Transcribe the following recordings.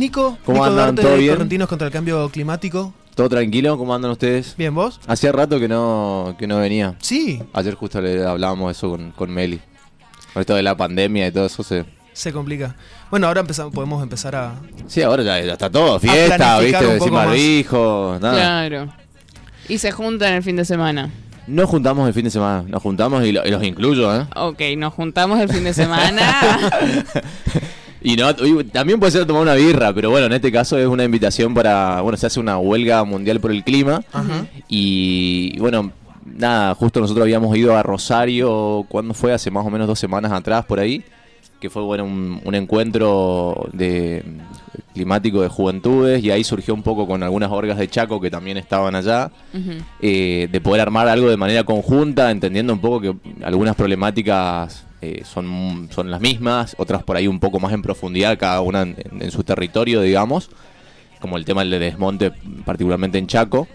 Nico? ¿Cómo Nico andan? Duarte ¿Todo bien? Correntinos contra el Cambio Climático. ¿Todo tranquilo? ¿Cómo andan ustedes? Bien, ¿vos? Hacía rato que no, que no venía. Sí, Ayer justo le hablábamos eso con, con Meli. Con esto de la pandemia y todo eso se... se complica. Bueno, ahora empezamos, podemos empezar a... Sí, ahora ya, ya está todo. Fiesta, viste, sin barbijo, nada. Claro. Y se juntan el fin de semana. Nos juntamos el fin de semana. Nos juntamos y, lo- y los incluyo, ¿eh? Ok, nos juntamos el fin de semana. Y no, y también puede ser tomar una birra, pero bueno, en este caso es una invitación para, bueno, se hace una huelga mundial por el clima Ajá. y bueno, nada, justo nosotros habíamos ido a Rosario, ¿cuándo fue? Hace más o menos dos semanas atrás por ahí, que fue bueno un, un encuentro de climático de juventudes y ahí surgió un poco con algunas orgas de Chaco que también estaban allá, eh, de poder armar algo de manera conjunta, entendiendo un poco que algunas problemáticas eh, son, son las mismas, otras por ahí un poco más en profundidad, cada una en, en su territorio, digamos, como el tema del desmonte, particularmente en Chaco.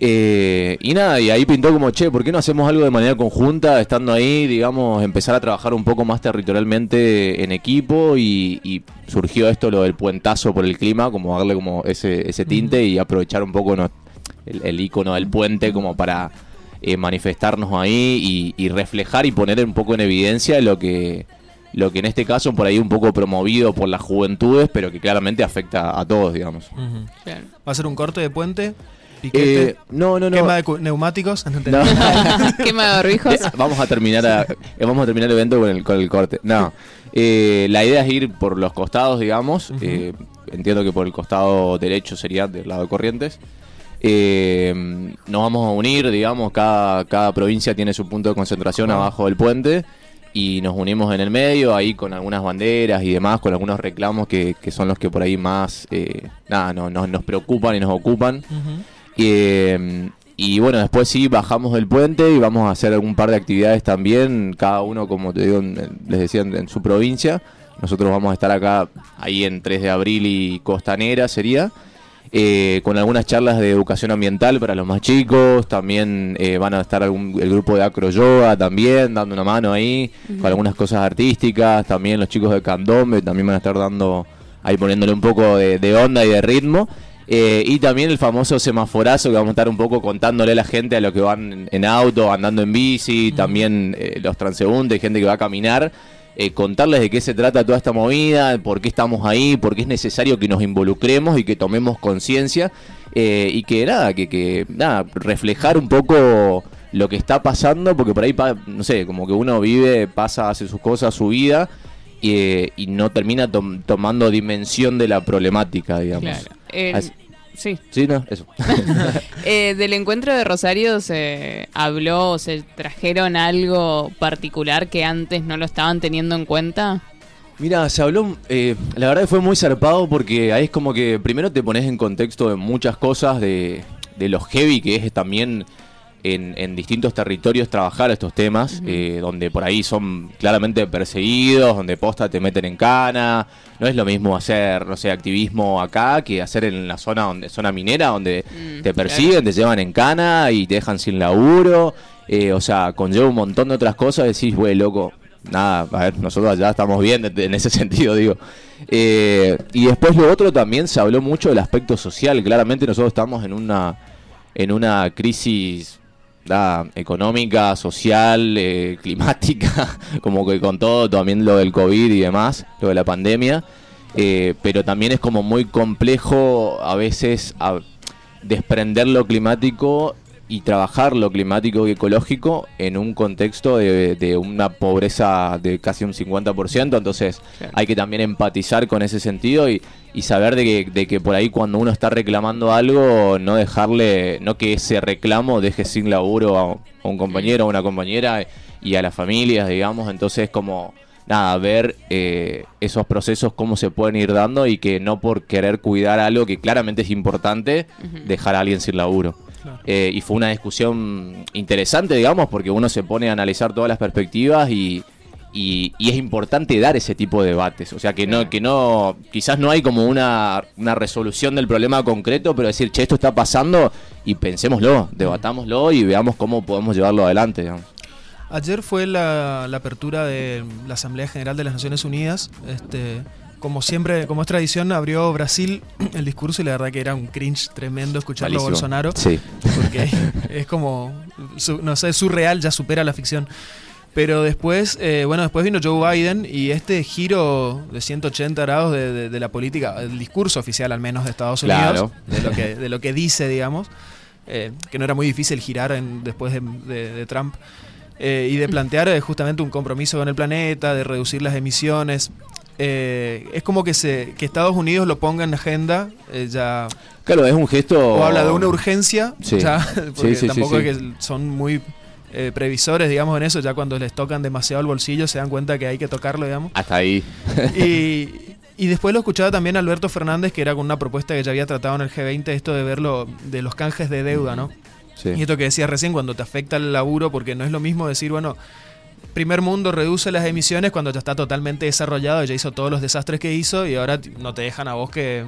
Eh, y nada, y ahí pintó como, che, ¿por qué no hacemos algo de manera conjunta, estando ahí, digamos, empezar a trabajar un poco más territorialmente en equipo? Y, y surgió esto, lo del puentazo por el clima, como darle como ese, ese tinte y aprovechar un poco no- el, el icono del puente como para eh, manifestarnos ahí y, y reflejar y poner un poco en evidencia lo que lo que en este caso por ahí un poco promovido por las juventudes, pero que claramente afecta a todos, digamos. ¿Va a ser un corte de puente? ¿Piquete? Eh, no, no, no. ¿Quema de neumáticos? No. No. Quema de barbijos. Eh, vamos a terminar a- eh, vamos a terminar el evento con el, con el corte. No. Eh, la idea es ir por los costados, digamos. Eh, entiendo que por el costado derecho sería del lado de Corrientes. Eh, nos vamos a unir, digamos, cada, cada provincia tiene su punto de concentración abajo del puente y nos unimos en el medio, ahí con algunas banderas y demás, con algunos reclamos que, que son los que por ahí más, eh, nada, no- no- nos preocupan y nos ocupan. Eh, y bueno, después sí bajamos del puente y vamos a hacer algún par de actividades también, cada uno, como te digo, en- les decía, en, en su provincia. Nosotros vamos a estar acá, ahí en 3 de abril y Costanera sería, eh, con algunas charlas de educación ambiental para los más chicos. También eh, van a estar algún, el grupo de Acro Yoga también, dando una mano ahí, con algunas cosas artísticas. También los chicos de Candombe también van a estar dando, ahí poniéndole un poco de, de onda y de ritmo. Eh, y también el famoso semaforazo que vamos a estar un poco contándole a la gente a los que van en, en auto, andando en bici, también eh, los transeúntes, gente que va a caminar, eh, contarles de qué se trata toda esta movida, por qué estamos ahí, por qué es necesario que nos involucremos y que tomemos conciencia eh, y que nada, que, que nada, reflejar un poco lo que está pasando, porque por ahí, pa- no sé, como que uno vive, pasa, hace sus cosas, su vida. eh, y no termina tom- tomando dimensión de la problemática, digamos. Claro. El- sí. Sí, no, eso. Eh, del encuentro de Rosario se habló, o se trajeron algo particular que antes no lo estaban teniendo en cuenta. Mira, se habló, eh, la verdad que fue muy zarpado porque ahí es como que primero te pones en contexto de muchas cosas, de, de lo heavy que es también en, en distintos territorios trabajar estos temas, eh, donde por ahí son claramente perseguidos, donde posta te meten en cana. No es lo mismo hacer, no sé, activismo acá que hacer en la zona donde zona minera, donde Mm, te persiguen, te llevan en cana y te dejan sin laburo. Eh, o sea, conlleva un montón de otras cosas. Decís, güey, loco, nada, a ver, nosotros allá estamos bien en- en ese sentido, digo. Eh, y después lo otro también se habló mucho del aspecto social. Claramente nosotros estamos en una, en una crisis económica, social, eh, climática, como que con todo, también lo del COVID y demás, lo de la pandemia. Eh, pero también es como muy complejo a veces desprender lo climático y trabajar lo climático y ecológico en un contexto de, de una pobreza de casi un 50%, entonces Claro. hay que también empatizar con ese sentido y, y saber de que, de que por ahí cuando uno está reclamando algo, no dejarle, no que ese reclamo deje sin laburo a, a un compañero o una compañera y a las familias, digamos, entonces como nada, ver eh, esos procesos cómo se pueden ir dando y que no por querer cuidar algo que claramente es importante, dejar a alguien sin laburo. Claro. Eh, y fue una discusión interesante, digamos, porque uno se pone a analizar todas las perspectivas y, y- y es importante dar ese tipo de debates. O sea, que no, que no, quizás no hay como una, una resolución del problema concreto, pero decir, che, esto está pasando y pensémoslo, debatámoslo y veamos cómo podemos llevarlo adelante. digamos. Ayer fue la, la apertura de la Asamblea General de las Naciones Unidas, este, como siempre, como es tradición, abrió Brasil el discurso y la verdad que era un cringe tremendo escucharlo a. Bolsonaro. Sí. Porque es como, su- no sé, surreal, ya supera la ficción. Pero después, eh, bueno, después vino Joe Biden y este giro de 180 grados de, de- de la política, el discurso oficial al menos de Estados Unidos, Claro. de, lo que, de lo que dice, digamos, eh, que no era muy difícil girar en- después de, de- de Trump, eh, y de plantear eh, justamente un compromiso con el planeta, de reducir las emisiones. Eh, es como que, se, que Estados Unidos lo ponga en agenda, eh, ya Claro, es un gesto. o habla de una urgencia, Sí. ya, porque Sí, sí, tampoco sí, es que son muy eh, previsores, digamos, en eso, ya cuando les tocan demasiado el bolsillo se dan cuenta que hay que tocarlo, digamos. Hasta ahí. Y, y después lo escuchaba también Alberto Fernández, que era con una propuesta que ya había tratado en el G20, esto de verlo, de los canjes de deuda, ¿no? Sí. Y esto que decías recién, cuando te afecta el laburo, porque no es lo mismo decir, bueno, primer mundo reduce las emisiones cuando ya está totalmente desarrollado, ya hizo todos los desastres que hizo y ahora no te dejan a vos que,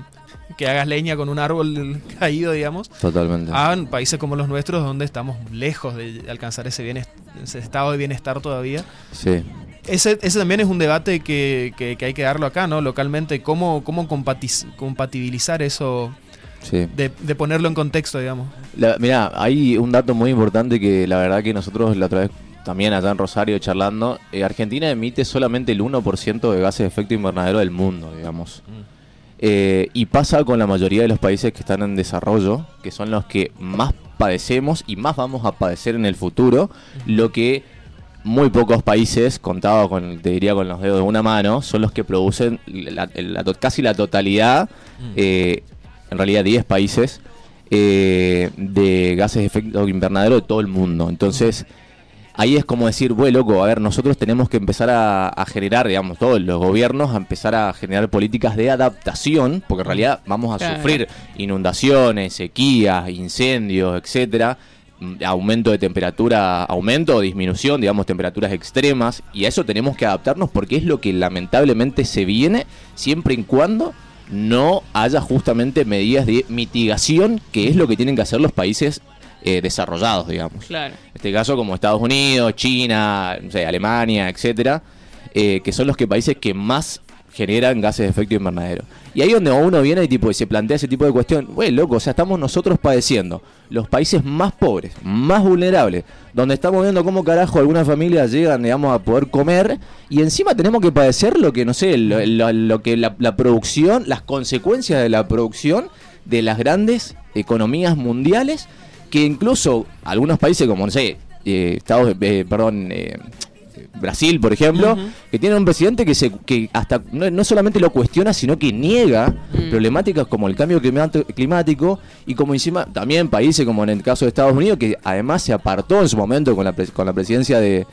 que hagas leña con un árbol caído, digamos. Totalmente. A países como los nuestros, donde estamos lejos de alcanzar ese, bienes- ese estado de bienestar todavía. Sí. Ese, ese también es un debate que, que- que hay que darlo acá, ¿no? Localmente, cómo, cómo compatibilizar eso, Sí. de, de ponerlo en contexto, digamos. Mirá, hay un dato muy importante que la verdad que nosotros la otra vez también allá en Rosario charlando, eh, Argentina emite solamente el 1% de gases de efecto invernadero del mundo, digamos. Eh, y pasa con la mayoría de los países que están en desarrollo, que son los que más padecemos y más vamos a padecer en el futuro, lo que muy pocos países, contados con, te diría con los dedos de una mano, son los que producen la- casi la totalidad, eh, en realidad 10 países, eh, de gases de efecto invernadero de todo el mundo. Entonces, ahí es como decir, bueno, loco, a ver, nosotros tenemos que empezar a, a generar, digamos, todos los gobiernos, a empezar a generar políticas de adaptación, porque en realidad vamos a Claro. sufrir inundaciones, sequías, incendios, etcétera, aumento de temperatura, aumento o disminución, digamos, temperaturas extremas, y a eso tenemos que adaptarnos porque es lo que lamentablemente se viene siempre y cuando no haya justamente medidas de mitigación, que es lo que tienen que hacer los países eh, desarrollados, digamos. Claro. Este caso como Estados Unidos, China, no sé, Alemania, etcétera, eh, que son los que países que más generan gases de efecto invernadero. Y ahí donde uno viene y tipo y se plantea ese tipo de cuestión, güey, loco, o sea, estamos nosotros padeciendo los países más pobres, más vulnerables, donde estamos viendo cómo carajo algunas familias llegan, digamos, a poder comer y encima tenemos que padecer lo que no sé, lo- lo que la, la producción, las consecuencias de la producción de las grandes economías mundiales que incluso algunos países como no sé eh, Estados eh, perdón eh, Brasil por ejemplo que tiene un presidente que se que hasta no, no solamente lo cuestiona sino que niega Mm. problemáticas como el cambio climático y como encima también países como en el caso de Estados Unidos que además se apartó en su momento con la con la presidencia de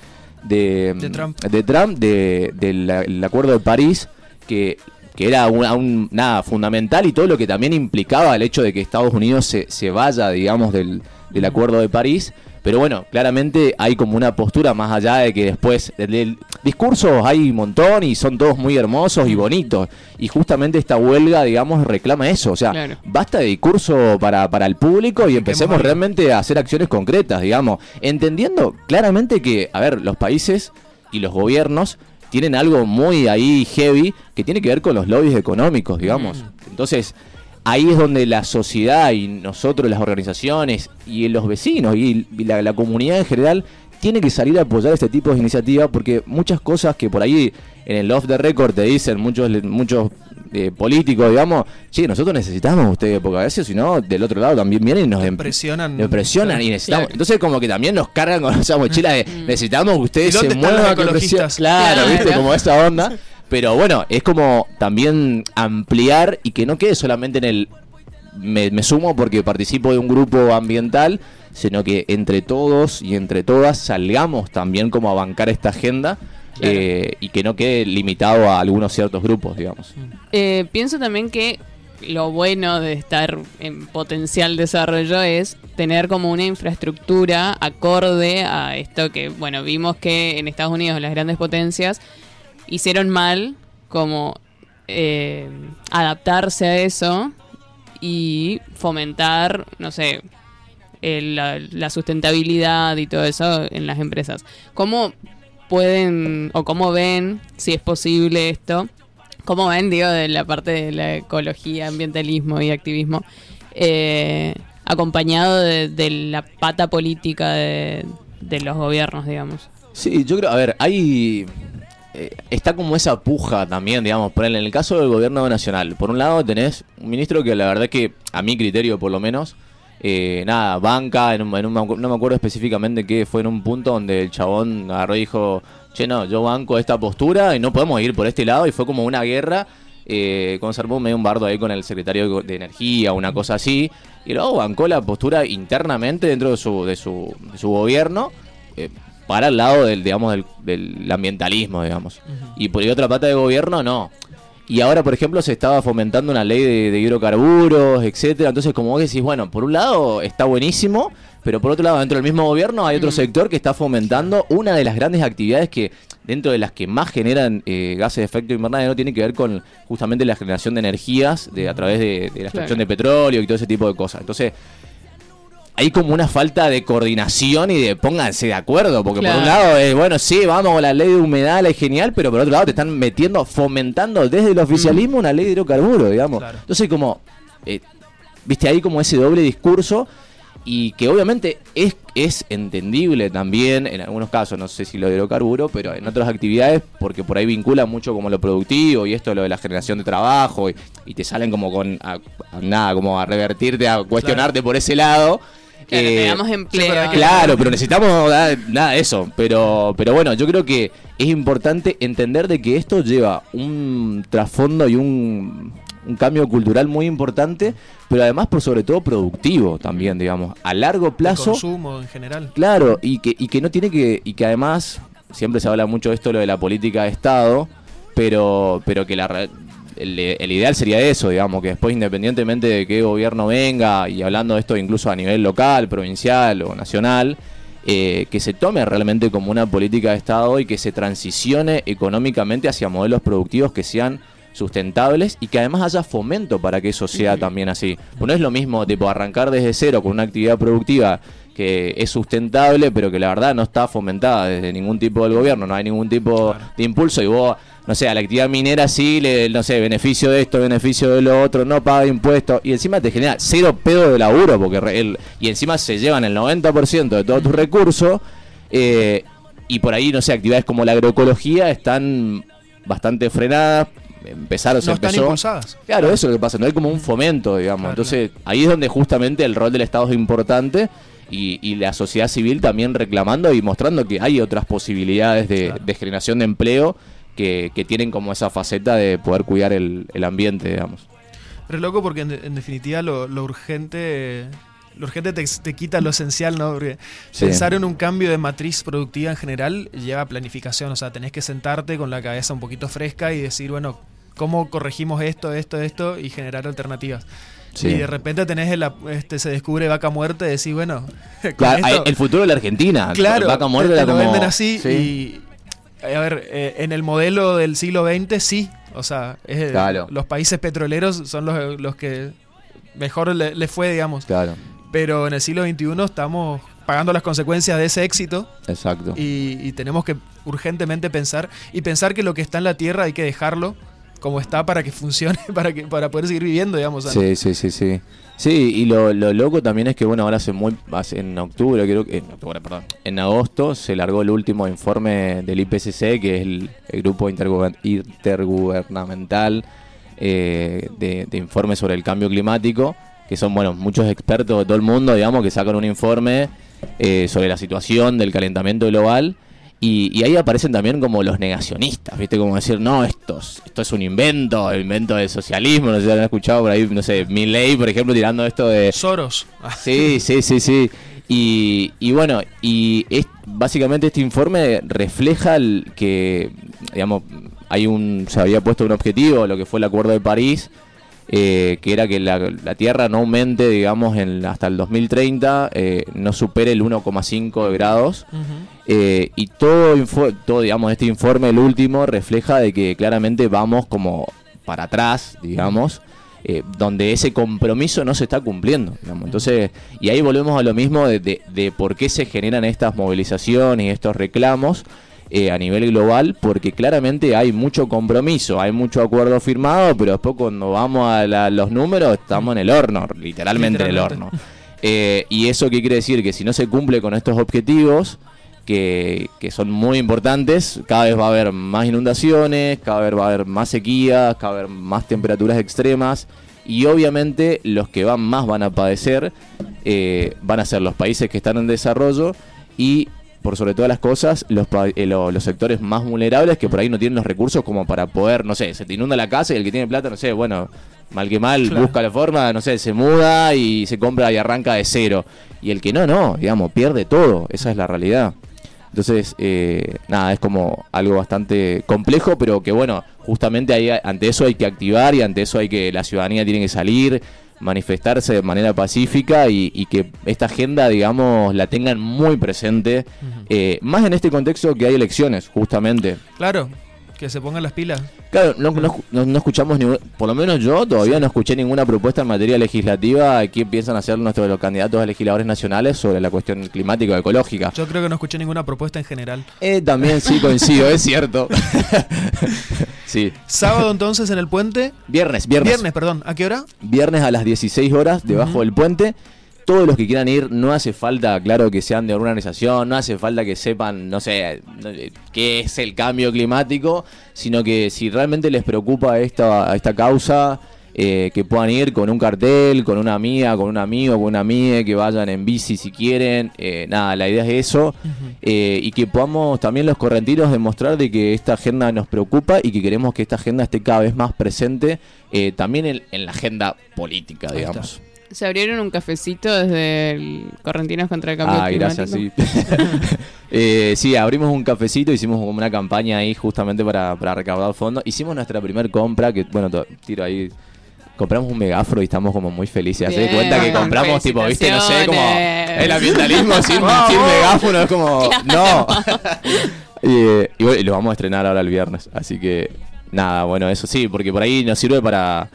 de, De Trump. de Trump de- del el acuerdo de París que que era una- un- nada fundamental y todo lo que también implicaba el hecho de que Estados Unidos se, se vaya, digamos, del, del acuerdo de París. Pero bueno, claramente hay como una postura más allá de que después del, del- discursos hay un montón y son todos muy hermosos y bonitos. Y justamente esta huelga, digamos, reclama eso. O sea, Claro. basta de discurso para, para el público y empecemos realmente a hacer acciones concretas, digamos. Entendiendo claramente que, a ver, los países y los gobiernos tienen algo muy ahí heavy que tiene que ver con los lobbies económicos, digamos. Entonces, ahí es donde la sociedad y nosotros, las organizaciones y los vecinos y la comunidad en general tiene que salir a apoyar este tipo de iniciativas porque muchas cosas que por ahí en el off the record te dicen muchos muchos eh, políticos, digamos, che, nosotros necesitamos ustedes, porque a veces si no, del otro lado también vienen y nos em- Presionan. nos presionan y necesitamos. Claro. Entonces, como que también nos cargan con esa mochila de necesitamos que ustedes ¿Y se muevan. los que ecologistas? presionen". Claro, Claro. viste, como esa onda. Pero bueno, es como también ampliar y que no quede solamente en el. Me, me sumo porque participo de un grupo ambiental, sino que entre todos y entre todas salgamos también como a bancar esta agenda. Claro. eh, y que no quede limitado a algunos ciertos grupos, digamos. Eh, pienso también que lo bueno de estar en potencial desarrollo es tener como una infraestructura acorde a esto que, bueno, vimos que en Estados Unidos las grandes potencias hicieron mal como eh, adaptarse a eso y fomentar, no sé, el- la, la sustentabilidad y todo eso en las empresas. ¿Cómo pueden o cómo ven si es posible esto? ¿Cómo ven, digo, de la parte de la ecología, ambientalismo y activismo? Eh, acompañado de, de la pata política de, los gobiernos, digamos. Sí, yo creo, a ver, hay eh, está como esa puja también, digamos, por en el caso del gobierno nacional. Por un lado tenés un ministro que la verdad que, a mi criterio por lo menos, eh, nada, banca, en un, en un- no me acuerdo específicamente qué fue en un punto donde el chabón agarró y dijo, che, no, yo banco esta postura y no podemos ir por este lado y fue como una guerra. Eh, con se armó medio un bardo ahí con el secretario de Energía, una cosa así, y luego bancó la postura internamente dentro de su, de su, de su gobierno eh, para el lado del, digamos, del, del ambientalismo, digamos. Y por ahí otra pata de gobierno, no. Y ahora, por ejemplo, se estaba fomentando una ley de, de hidrocarburos, etcétera. Entonces, como vos decís, bueno, por un lado está buenísimo, pero por otro lado, dentro del mismo gobierno hay otro sector que está fomentando una de las grandes actividades que, dentro de las que más generan eh, gases de efecto invernadero, tiene que ver con justamente la generación de energías de, a través de, de la Claro. extracción de petróleo y todo ese tipo de cosas. Entonces, hay como una falta de coordinación y de pónganse de acuerdo, porque por un lado es, bueno, sí, vamos con la ley de humedad, la es genial, pero por otro lado te están metiendo, fomentando desde el oficialismo una ley de hidrocarburos, digamos. Claro. Entonces como, eh, viste ahí como ese doble discurso y que obviamente es, es entendible también en algunos casos, no sé si lo de hidrocarburo, pero en otras actividades, porque por ahí vincula mucho como lo productivo y esto lo de la generación de trabajo y, y te salen como con, a- a nada, como a revertirte, a cuestionarte por ese lado. Claro, Eh, empleo. Claro, pero necesitamos nada de eso. Pero, pero bueno, yo creo que es importante entender de que esto lleva un trasfondo y un, un cambio cultural muy importante, pero además por sobre todo productivo también, digamos, a largo El plazo. consumo en general. Claro, y que, y que no tiene que, y que además, siempre se habla mucho de esto, lo de la política de Estado, pero, pero que la, el, el ideal sería eso, digamos, que después independientemente de qué gobierno venga, y hablando de esto incluso a nivel local, provincial o nacional, eh, que se tome realmente como una política de Estado y que se transicione económicamente hacia modelos productivos que sean sustentables y que además haya fomento para que eso sea también así. Pues no es lo mismo tipo arrancar desde cero con una actividad productiva que es sustentable, pero que la verdad no está fomentada desde ningún tipo del gobierno, no hay ningún tipo Claro. de impulso y vos, no sé, a la actividad minera sí, le, no sé, beneficio de esto, beneficio de lo otro, no paga impuestos y encima te genera cero pedo de laburo porque el- y encima se llevan el 90% de todos tus recursos eh, y por ahí, no sé, actividades como la agroecología están bastante frenadas, empezaron, se No están empezó. impulsadas. Claro, eso es lo que pasa, no hay como un fomento, digamos. Claro, Entonces, ahí es donde justamente el rol del Estado es importante y, y la sociedad civil también reclamando y mostrando que hay otras posibilidades de, Claro. de generación de empleo que, que tienen como esa faceta de poder cuidar el, el ambiente, digamos. Es loco porque en, en definitiva lo, lo urgente lo urgente te, te quita lo esencial, ¿no? Porque Sí. pensar en un cambio de matriz productiva en general lleva planificación, o sea, tenés que sentarte con la cabeza un poquito fresca y decir, bueno, ¿cómo corregimos esto, esto, esto? y generar alternativas. Sí. Y de repente tenés el, este, se descubre vaca muerta y decís, bueno, con Claro, esto- el futuro de la Argentina. Claro, Vaca muerta te, te lo como- venden así Sí. y a ver, eh, en el modelo del siglo XX sí, o sea, es- Claro. los países petroleros son los, los que mejor le, le fue, digamos, Claro, pero en el siglo XXI estamos pagando las consecuencias de ese éxito exacto. y, y tenemos que urgentemente pensar y pensar que lo que está en la tierra hay que dejarlo como está para que funcione, para que para poder seguir viviendo, digamos. Sí, sí, sí, sí. Sí, y lo, lo loco también es que, bueno, ahora hace muy, hace- en octubre, creo que, en octubre, perdón, en agosto se largó el último informe del IPCC, que es el, el grupo interguber- intergubernamental eh, de, de informes sobre el cambio climático, que son, bueno, muchos expertos de todo el mundo, digamos, que sacan un informe eh, sobre la situación del calentamiento global. Y, y ahí aparecen también como los negacionistas, ¿viste? Como decir, no, esto es, esto es un invento, el invento del socialismo, no sé si han escuchado por ahí, no sé, Milley, por ejemplo, tirando esto de... Soros. Sí, sí, sí, sí. Y, y bueno, y es, básicamente este informe refleja el que, digamos, hay un, se había puesto un objetivo, lo que fue el Acuerdo de París, eh, que era que la, la Tierra no aumente, digamos, en, hasta el 2030, eh, no supere el 1,5 grados. ujú. Eh, y todo, todo, digamos, este informe, el último, refleja de que claramente vamos como para atrás, digamos, eh, donde ese compromiso no se está cumpliendo. digamos. Entonces, y ahí volvemos a lo mismo de, de- de por qué se generan estas movilizaciones y estos reclamos. Eh, a nivel global, porque claramente hay mucho compromiso, hay mucho acuerdo firmado, pero después cuando vamos a la- los números estamos en el horno, literalmente, en el horno. Eh, ¿Y eso qué quiere decir? Que si no se cumple con estos objetivos, que, que son muy importantes, cada vez va a haber más inundaciones, cada vez va a haber más sequías, cada vez más temperaturas extremas y obviamente los que van más van a padecer eh, van a ser los países que están en desarrollo y por sobre todas las cosas los, eh, lo- los sectores más vulnerables que por ahí no tienen los recursos como para poder, no sé, se te inunda la casa y el que tiene plata, no sé, bueno, mal que mal, Claro. busca la forma, no sé, se muda y se compra y arranca de cero. Y el que no, no, digamos, pierde todo, esa es la realidad. Entonces, eh, nada, es como algo bastante complejo, pero que bueno, justamente ahí, ante eso hay que activar y ante eso hay que, la ciudadanía tiene que salir, manifestarse de manera pacífica y, y que esta agenda, digamos, la tengan muy presente, eh, más en este contexto que hay elecciones, justamente. Claro, que se pongan las pilas. Claro, no, no, no- no escuchamos ningún, por lo menos yo todavía no escuché ninguna propuesta en materia legislativa que piensan hacer nuestros los candidatos a legisladores nacionales sobre la cuestión climática o ecológica. Yo creo que no escuché ninguna propuesta en general. Eh, también sí coincido, es cierto. sí. Sábado entonces en el puente. Viernes, viernes. Viernes, perdón. ¿A qué hora? Viernes a las 16 horas, debajo del puente. Todos los que quieran ir, no hace falta, claro, que sean de alguna organización, no hace falta que sepan, no sé, eh, qué es el cambio climático, sino que si realmente les preocupa esta, esta causa, eh, que puedan ir con un cartel, con una amiga, con un amigo, con una amiga, que vayan en bici si quieren. eh, nada, la idea es eso. eh, y que podamos también los correntinos demostrar de que esta agenda nos preocupa y que queremos que esta agenda esté cada vez más presente eh, también en, en la agenda política, digamos. Se abrieron un cafecito desde el Correntinos contra el Cambio Ah, Climático. gracias, sí. Eh, sí, abrimos un cafecito, hicimos como una campaña ahí justamente para, para recaudar fondos. Hicimos nuestra primer compra, que bueno, tiro ahí. Compramos un megáforo y estamos como muy felices. Hacé de Bien, cuenta que compramos, tipo, viste, no sé, como el ambientalismo sin, sin megáfono, es como, no. y, eh, y bueno, y lo vamos a estrenar ahora el viernes. Así que, nada, bueno, eso sí, porque por ahí nos sirve para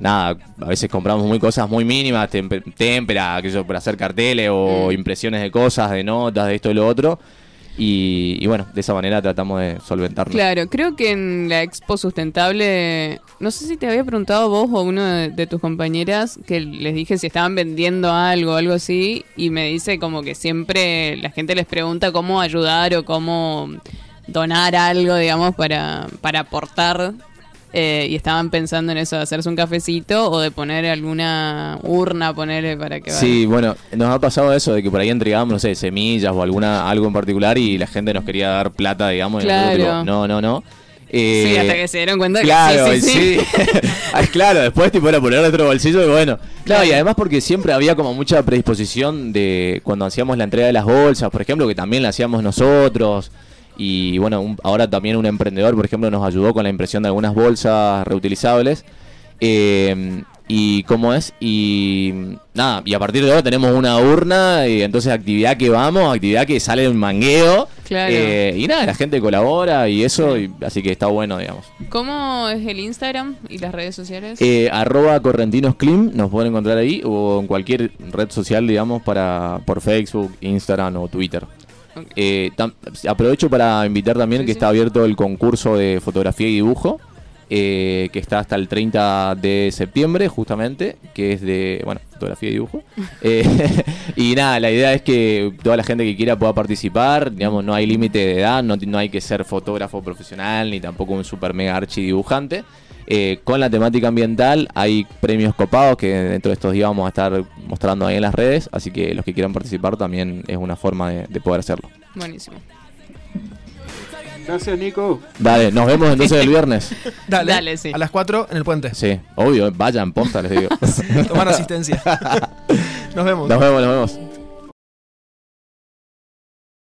nada, a veces compramos muy cosas muy mínimas, témpera, yo, para hacer carteles o Mm. impresiones de cosas, de notas, de esto y lo otro. Y, y bueno, de esa manera tratamos de solventarlo. Claro, creo que en la expo sustentable, no sé si te había preguntado vos o uno de, de tus compañeras, que les dije si estaban vendiendo algo o algo así, y me dice como que siempre la gente les pregunta cómo ayudar o cómo donar algo, digamos, para, para aportar. Eh, y estaban pensando en eso, de hacerse un cafecito o de poner alguna urna, ponerle para que Sí, bueno, nos ha pasado eso de que por ahí entregábamos, no sé, semillas o alguna algo en particular y la gente nos quería dar plata, digamos. y nosotros, Claro. tipo, no, no, no. Sí, Eh, hasta que se dieron cuenta Claro, que sí, sí, sí. Claro, después tipo era poner otro bolsillo y bueno. Claro, y además porque siempre había como mucha predisposición de cuando hacíamos la entrega de las bolsas, por ejemplo, que también la hacíamos nosotros. Y bueno, un- ahora también un emprendedor, por ejemplo, nos ayudó con la impresión de algunas bolsas reutilizables. Eh, y cómo es, y nada, y a partir de ahora tenemos una urna, y entonces actividad que vamos, actividad que sale en mangueo. Claro. eh, y nada, la gente colabora y eso, y- así que está bueno, digamos. ¿Cómo es el Instagram y las redes sociales? Eh, arroba correntinosclim, nos pueden encontrar ahí o en cualquier red social, digamos, para por Facebook, Instagram o Twitter. Eh, aprovecho para invitar también Sí, que sí. está abierto el concurso de fotografía y dibujo, eh, que está hasta el 30 de septiembre, justamente, que es de, bueno, fotografía y dibujo. Eh, y nada, la idea es que toda la gente que quiera pueda participar, digamos, no hay límite de edad, no, no hay que ser fotógrafo profesional, ni tampoco un super mega archi dibujante. Eh, con la temática ambiental hay premios copados que dentro de estos días vamos a estar mostrando ahí en las redes, así que los que quieran participar también es una forma de- de poder hacerlo. Buenísimo. Gracias, Nico. Dale, nos vemos entonces el viernes. Dale, Dale, sí. A las 4 en el puente. Sí, obvio, vayan, posta, les digo. Tomar asistencia. Nos vemos. Nos vemos, nos vemos.